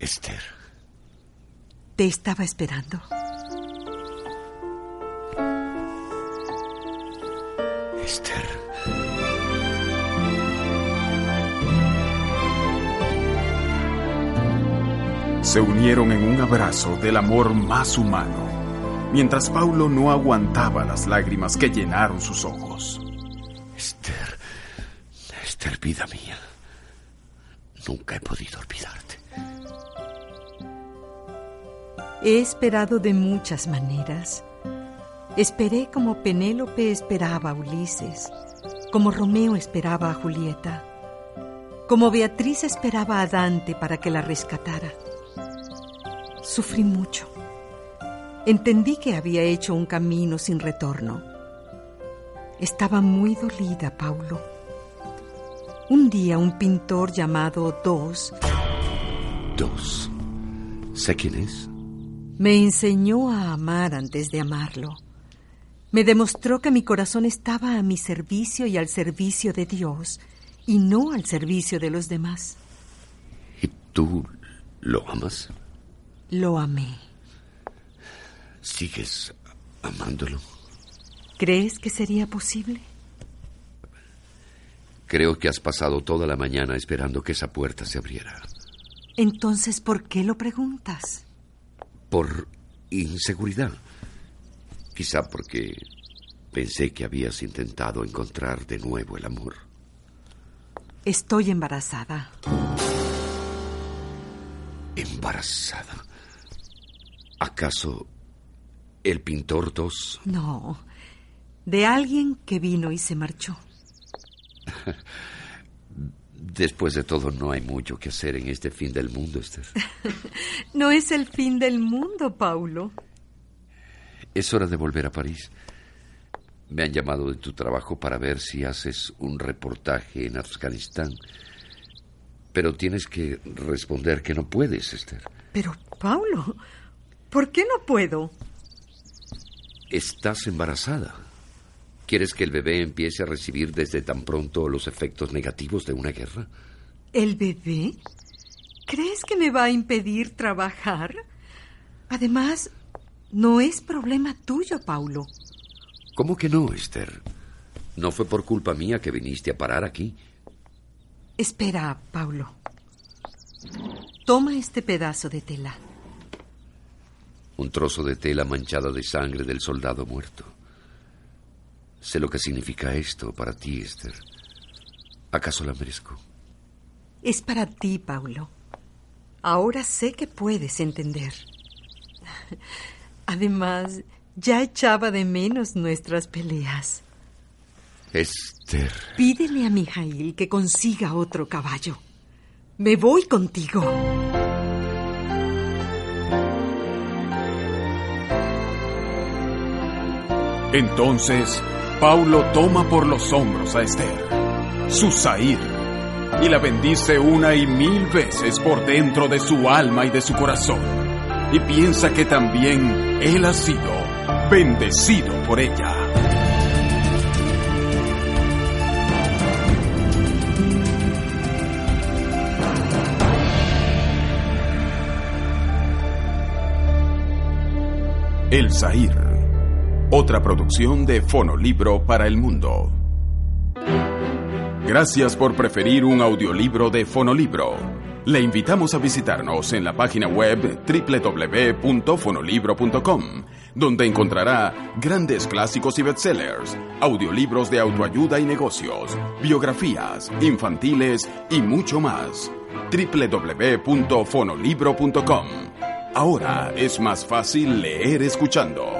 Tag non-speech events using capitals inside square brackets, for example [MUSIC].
Esther. Te estaba esperando. Esther. Se unieron en un abrazo del amor más humano, mientras Paulo no aguantaba las lágrimas que llenaron sus ojos. Esther, Esther, vida mía. Nunca he podido olvidarte. He esperado de muchas maneras. Esperé como Penélope esperaba a Ulises, como Romeo esperaba a Julieta, como Beatriz esperaba a Dante para que la rescatara. Sufrí mucho. Entendí que había hecho un camino sin retorno. Estaba muy dolida, Paulo. Un día un pintor llamado Dos Dos. ¿Sé quién es? Me enseñó a amar antes de amarlo. Me demostró que mi corazón estaba a mi servicio y al servicio de Dios, y no al servicio de los demás. ¿Y tú lo amas? Lo amé. ¿Sigues amándolo? ¿Crees que sería posible? Creo que has pasado toda la mañana esperando que esa puerta se abriera. Entonces, ¿por qué lo preguntas? Por inseguridad. Quizá porque pensé que habías intentado encontrar de nuevo el amor. Estoy embarazada. ¿Embarazada? ¿Acaso el pintor dos? No, de alguien que vino y se marchó. [LAUGHS] Después de todo, no hay mucho que hacer en este fin del mundo, Esther. [LAUGHS] No es el fin del mundo, Paulo. Es hora de volver a París. Me han llamado de tu trabajo para ver si haces un reportaje en Afganistán. Pero tienes que responder que no puedes, Esther. Pero, Paulo, ¿por qué no puedo? Estás embarazada. ¿Quieres que el bebé empiece a recibir desde tan pronto los efectos negativos de una guerra? ¿El bebé? ¿Crees que me va a impedir trabajar? Además, no es problema tuyo, Paulo. ¿Cómo que no, Esther? No fue por culpa mía que viniste a parar aquí. Espera, Paulo. Toma este pedazo de tela. Un trozo de tela manchada de sangre del soldado muerto. Sé lo que significa esto para ti, Esther. ¿Acaso la merezco? Es para ti, Paulo. Ahora sé que puedes entender. Además, ya echaba de menos nuestras peleas. Esther. Pídele a Mijail que consiga otro caballo. Me voy contigo. Entonces, Paulo toma por los hombros a Esther, su Zahir, y la bendice una y mil veces por dentro de su alma y de su corazón, y piensa que también él ha sido bendecido por ella. El Zahir. Otra producción de Fonolibro para el mundo. Gracias por preferir un audiolibro de Fonolibro. Le invitamos a visitarnos en la página web www.fonolibro.com, donde encontrará grandes clásicos y bestsellers, audiolibros de autoayuda y negocios, biografías, infantiles y mucho más. www.fonolibro.com. Ahora es más fácil leer escuchando.